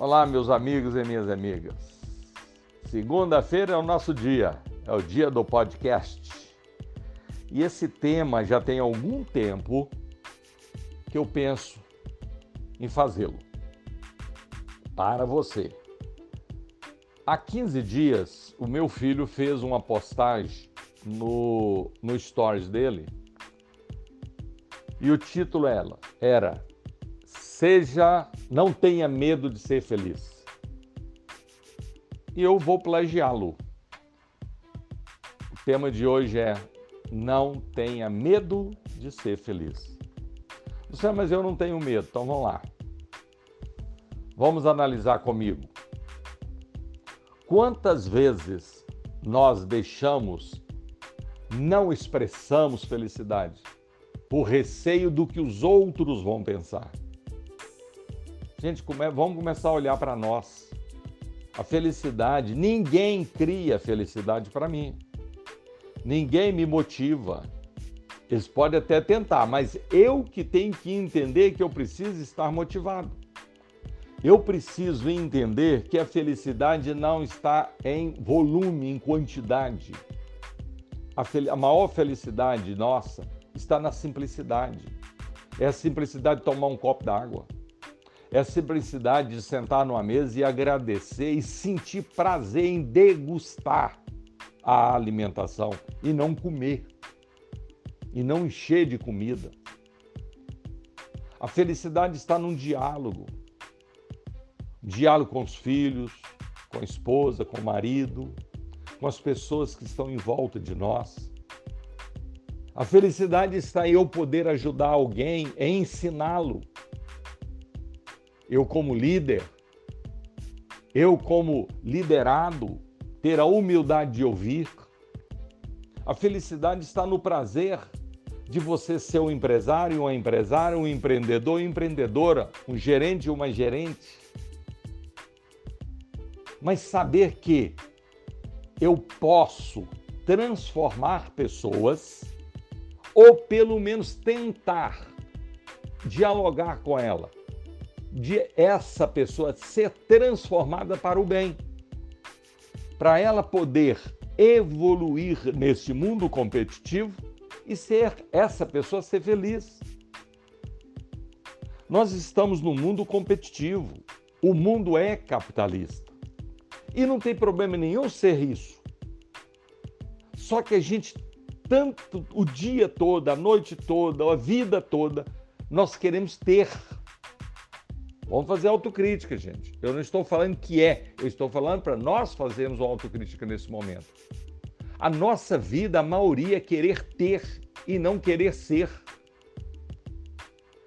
Olá, meus amigos e minhas amigas. Segunda-feira é o nosso dia, é o dia do podcast. E esse tema já tem algum tempo que eu penso em fazê-lo para você. Há 15 dias, o meu filho fez uma postagem no, no stories dele e o título era, era Seja, não tenha medo de ser feliz. E eu vou plagiá-lo. O tema de hoje é Não tenha medo de ser feliz. Você, mas eu não tenho medo, então vamos lá. Vamos analisar comigo. Quantas vezes nós deixamos, não expressamos felicidade por receio do que os outros vão pensar? Gente, come... vamos começar a olhar para nós. A felicidade, ninguém cria felicidade para mim. Ninguém me motiva. Eles podem até tentar, mas eu que tenho que entender que eu preciso estar motivado. Eu preciso entender que a felicidade não está em volume, em quantidade. A, fel... a maior felicidade nossa está na simplicidade. É a simplicidade de tomar um copo d'água é a simplicidade de sentar numa mesa e agradecer e sentir prazer em degustar a alimentação e não comer, e não encher de comida. A felicidade está num diálogo diálogo com os filhos, com a esposa, com o marido, com as pessoas que estão em volta de nós. A felicidade está em eu poder ajudar alguém, em ensiná-lo eu como líder, eu como liderado, ter a humildade de ouvir. A felicidade está no prazer de você ser um empresário, uma empresária, um empreendedor, empreendedora, um gerente, uma gerente. Mas saber que eu posso transformar pessoas ou pelo menos tentar dialogar com ela de essa pessoa ser transformada para o bem. Para ela poder evoluir nesse mundo competitivo e ser essa pessoa ser feliz. Nós estamos num mundo competitivo. O mundo é capitalista. E não tem problema nenhum ser isso. Só que a gente, tanto o dia todo, a noite toda, a vida toda, nós queremos ter Vamos fazer autocrítica, gente. Eu não estou falando que é, eu estou falando para nós fazermos uma autocrítica nesse momento. A nossa vida, a maioria é querer ter e não querer ser.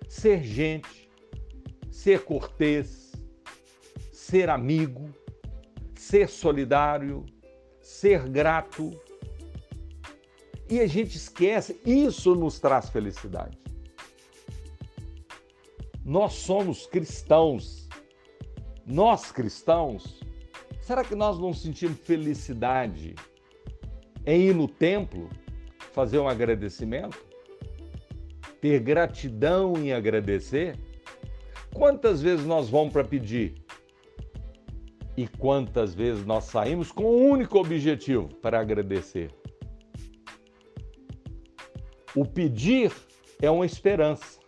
Ser gente, ser cortês, ser amigo, ser solidário, ser grato. E a gente esquece, isso nos traz felicidade. Nós somos cristãos. Nós cristãos, será que nós não sentimos felicidade em ir no templo fazer um agradecimento? Ter gratidão em agradecer? Quantas vezes nós vamos para pedir? E quantas vezes nós saímos com um único objetivo para agradecer? O pedir é uma esperança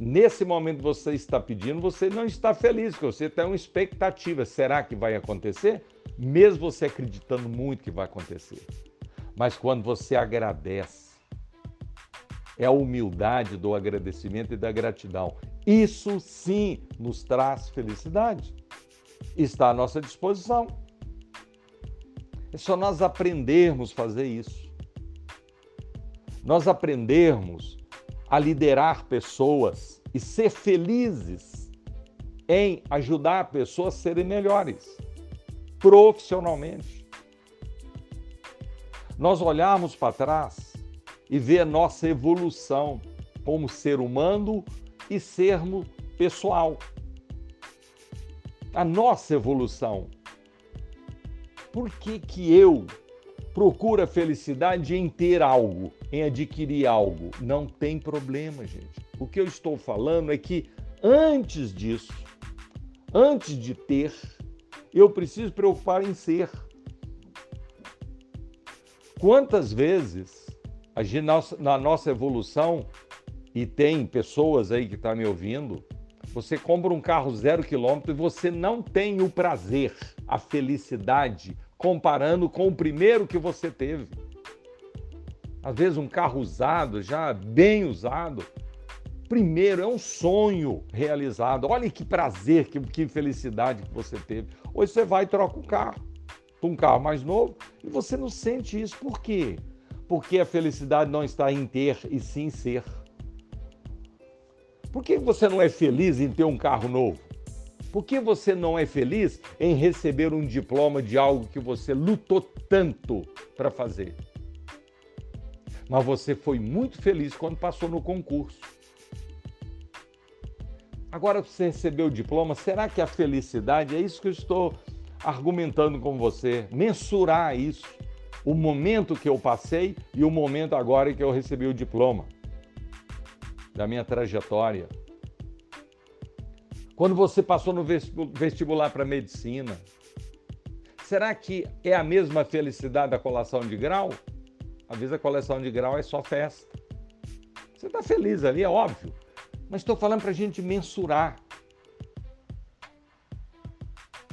nesse momento você está pedindo, você não está feliz, porque você tem uma expectativa. Será que vai acontecer? Mesmo você acreditando muito que vai acontecer. Mas quando você agradece, é a humildade do agradecimento e da gratidão. Isso sim nos traz felicidade. Está à nossa disposição. É só nós aprendermos a fazer isso. Nós aprendermos a liderar pessoas e ser felizes em ajudar pessoas a serem melhores profissionalmente. Nós olharmos para trás e ver a nossa evolução como ser humano e sermos pessoal. A nossa evolução. Por que, que eu procura felicidade em ter algo, em adquirir algo. Não tem problema, gente. O que eu estou falando é que antes disso, Antes de ter, eu preciso preocupar em ser. Quantas vezes gente, na nossa evolução, e tem pessoas aí que estão tá me ouvindo, você compra um carro zero quilômetro e você não tem o prazer, a felicidade, comparando com o primeiro que você teve. Às vezes um carro usado, já bem usado, primeiro é um sonho realizado. Olha que prazer, que, que felicidade que você teve. Hoje você vai e troca um carro, um carro mais novo, e você não sente isso. Por quê? Porque a felicidade não está em ter e sim ser. Por que você não é feliz em ter um carro novo? Por que você não é feliz em receber um diploma de algo que você lutou tanto para fazer? Mas você foi muito feliz quando passou no concurso. Agora você recebeu o diploma, será que a felicidade é isso que eu estou argumentando com você? Mensurar isso. O momento que eu passei e o momento agora que eu recebi o diploma da minha trajetória. Quando você passou no vestibular para medicina, será que é a mesma felicidade da colação de grau? Às vezes a coleção de grau é só festa. Você está feliz ali, é óbvio. Mas estou falando para a gente mensurar.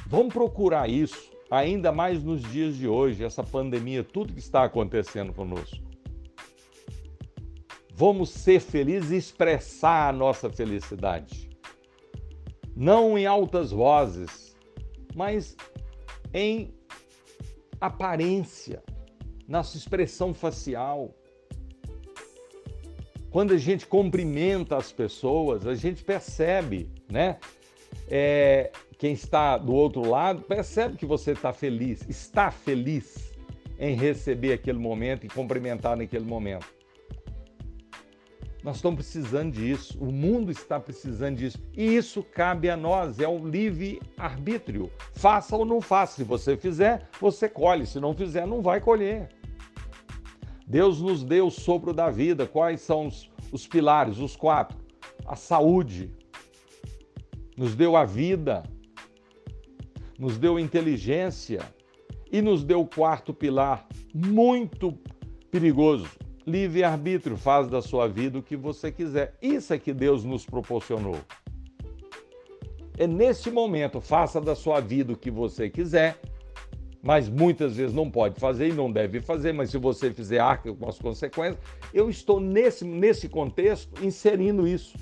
Vamos procurar isso, ainda mais nos dias de hoje, essa pandemia, tudo que está acontecendo conosco. Vamos ser felizes e expressar a nossa felicidade. Não em altas vozes, mas em aparência, nossa expressão facial. Quando a gente cumprimenta as pessoas, a gente percebe, né? É, quem está do outro lado percebe que você está feliz, está feliz em receber aquele momento e cumprimentar naquele momento. Nós estamos precisando disso, o mundo está precisando disso. E isso cabe a nós, é o livre arbítrio. Faça ou não faça. Se você fizer, você colhe. Se não fizer, não vai colher. Deus nos deu o sopro da vida. Quais são os, os pilares? Os quatro. A saúde. Nos deu a vida. Nos deu inteligência. E nos deu o quarto pilar, muito perigoso, livre-arbítrio, faz da sua vida o que você quiser. Isso é que Deus nos proporcionou. É nesse momento, faça da sua vida o que você quiser, mas muitas vezes não pode fazer e não deve fazer, mas se você fizer, arca com as consequências. Eu estou nesse, nesse contexto inserindo isso.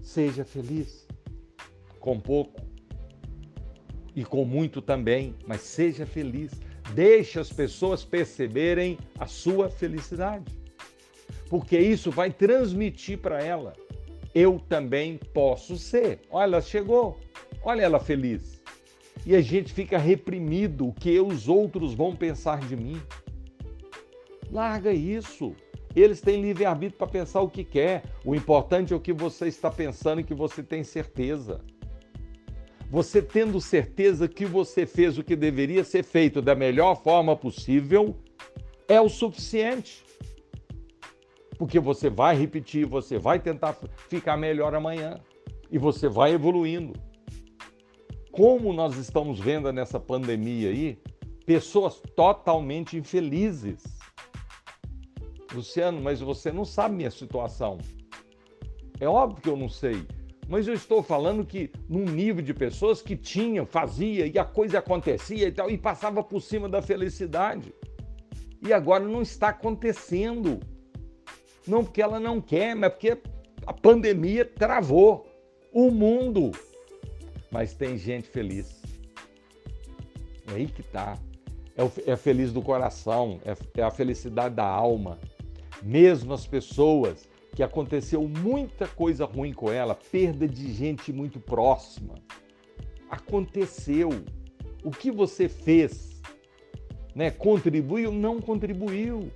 Seja feliz, com pouco e com muito também, mas seja feliz. Deixe as pessoas perceberem a sua felicidade, porque isso vai transmitir para ela. Eu também posso ser. Olha, ela chegou, olha ela feliz. E a gente fica reprimido o que os outros vão pensar de mim. Larga isso. Eles têm livre-arbítrio para pensar o que quer. O importante é o que você está pensando e que você tem certeza. Você tendo certeza que você fez o que deveria ser feito da melhor forma possível, é o suficiente. Porque você vai repetir, você vai tentar ficar melhor amanhã e você vai evoluindo. Como nós estamos vendo nessa pandemia aí, pessoas totalmente infelizes. Luciano, mas você não sabe minha situação. É óbvio que eu não sei. Mas eu estou falando que num nível de pessoas que tinham, fazia e a coisa acontecia e tal, e passava por cima da felicidade. E agora não está acontecendo. Não porque ela não quer, mas porque a pandemia travou o mundo. Mas tem gente feliz. É aí que está. É, é feliz do coração, é, é a felicidade da alma. Mesmo as pessoas que aconteceu muita coisa ruim com ela, perda de gente muito próxima. Aconteceu. O que você fez? Né? Contribuiu? Não contribuiu.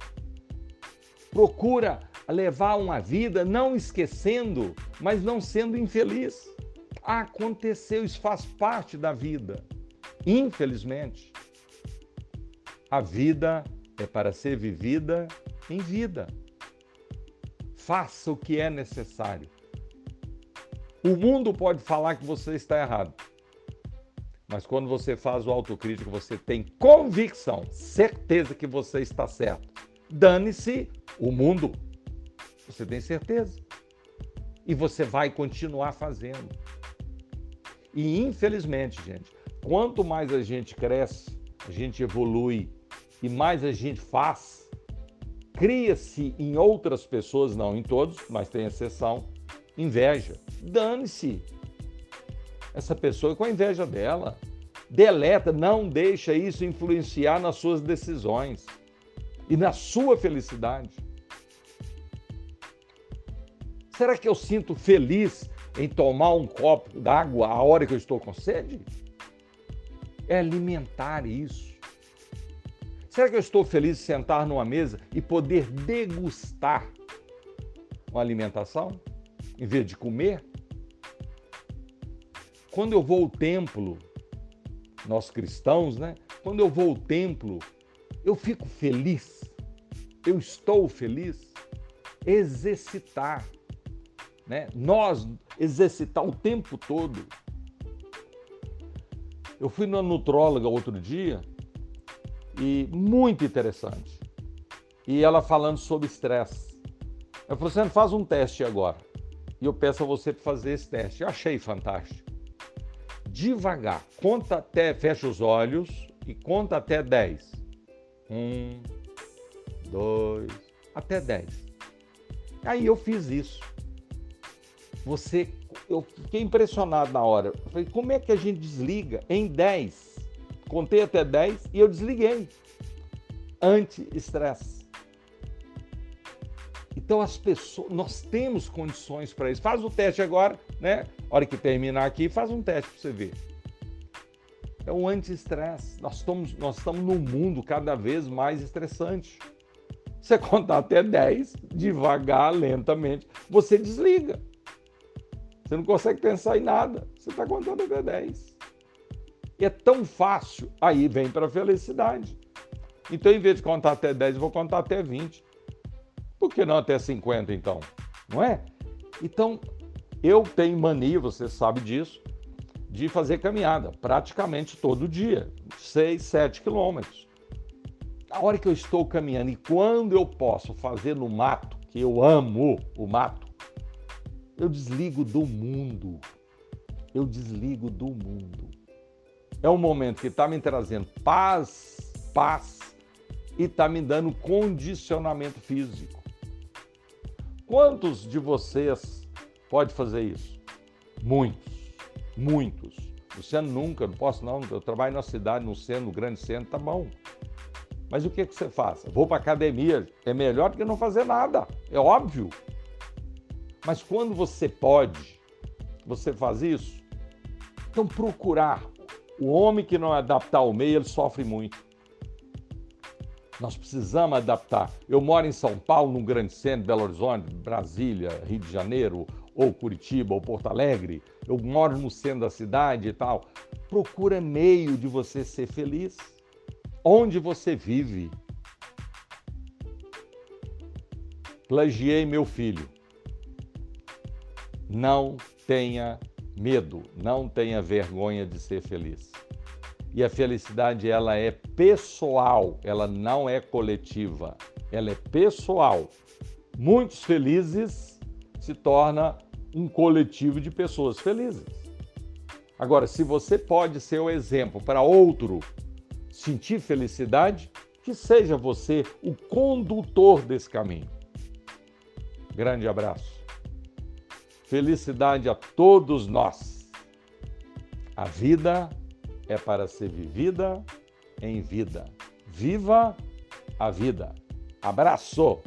Procura levar uma vida não esquecendo, mas não sendo infeliz. Aconteceu, isso faz parte da vida. Infelizmente, a vida é para ser vivida em vida faça o que é necessário. O mundo pode falar que você está errado. Mas quando você faz o autocrítico, você tem convicção, certeza que você está certo. Dane-se o mundo. Você tem certeza. E você vai continuar fazendo. E infelizmente, gente, quanto mais a gente cresce, a gente evolui e mais a gente faz, cria-se em outras pessoas, não em todos, mas tem exceção, inveja. Dane-se essa pessoa com a inveja dela. Deleta, não deixa isso influenciar nas suas decisões e na sua felicidade. Será que eu sinto feliz em tomar um copo d'água a hora que eu estou com sede? É alimentar isso. Será que eu estou feliz de sentar numa mesa e poder degustar uma alimentação em vez de comer? Quando eu vou ao templo, nós cristãos, né? Quando eu vou ao templo, eu fico feliz. Eu estou feliz. Exercitar, né? Nós exercitar o tempo todo. Eu fui na nutróloga outro dia e muito interessante. E ela falando sobre estresse. Eu falei, você faz um teste agora. E eu peço a você para fazer esse teste. Eu achei fantástico devagar. Conta até, fecha os olhos e conta até 10. Um, dois, até 10. Aí eu fiz isso. Você, eu fiquei impressionado na hora. Eu falei, como é que a gente desliga em 10? Contei até 10 e eu desliguei. Anti-estresse. Então as pessoas, nós temos condições para isso. Faz o teste agora, né? Hora que terminar aqui, faz um teste para você ver. É o anti-estresse. Nós estamos, nós estamos num mundo cada vez mais estressante. Você contar até 10, devagar, lentamente, você desliga. Você não consegue pensar em nada. Você está contando até 10. E é tão fácil. Aí vem para a felicidade. Então, em vez de contar até 10, eu vou contar até 20. Por que não até 50 então? Não é? Então, eu tenho mania, você sabe disso, de fazer caminhada praticamente todo dia, 6, 7 quilômetros. A hora que eu estou caminhando e quando eu posso fazer no mato, que eu amo o mato, eu desligo do mundo. Eu desligo do mundo. É um momento que está me trazendo paz, paz e está me dando condicionamento físico. Quantos de vocês pode fazer isso? Muitos, muitos. Luciano nunca, não posso não, eu trabalho na cidade, no centro, no grande centro, tá bom. Mas o que, que você faz? Vou para academia, é melhor do que não fazer nada, é óbvio. Mas quando você pode, você faz isso. Então procurar. O homem que não adaptar ao meio, ele sofre muito. Nós precisamos adaptar. Eu moro em São Paulo, num grande centro, Belo Horizonte, Brasília, Rio de Janeiro, ou Curitiba, ou Porto Alegre. Eu moro no centro da cidade e tal. Procura meio de você ser feliz. Onde você vive. Plagiei meu filho. Não tenha medo, não tenha vergonha de ser feliz. E a felicidade ela é pessoal, ela não é coletiva, ela é pessoal. Muitos felizes se torna um coletivo de pessoas felizes. Agora, se você pode ser o exemplo para outro sentir felicidade, que seja você o condutor desse caminho. Grande abraço. Felicidade a todos nós. A vida é para ser vivida em vida. Viva a vida. Abraço!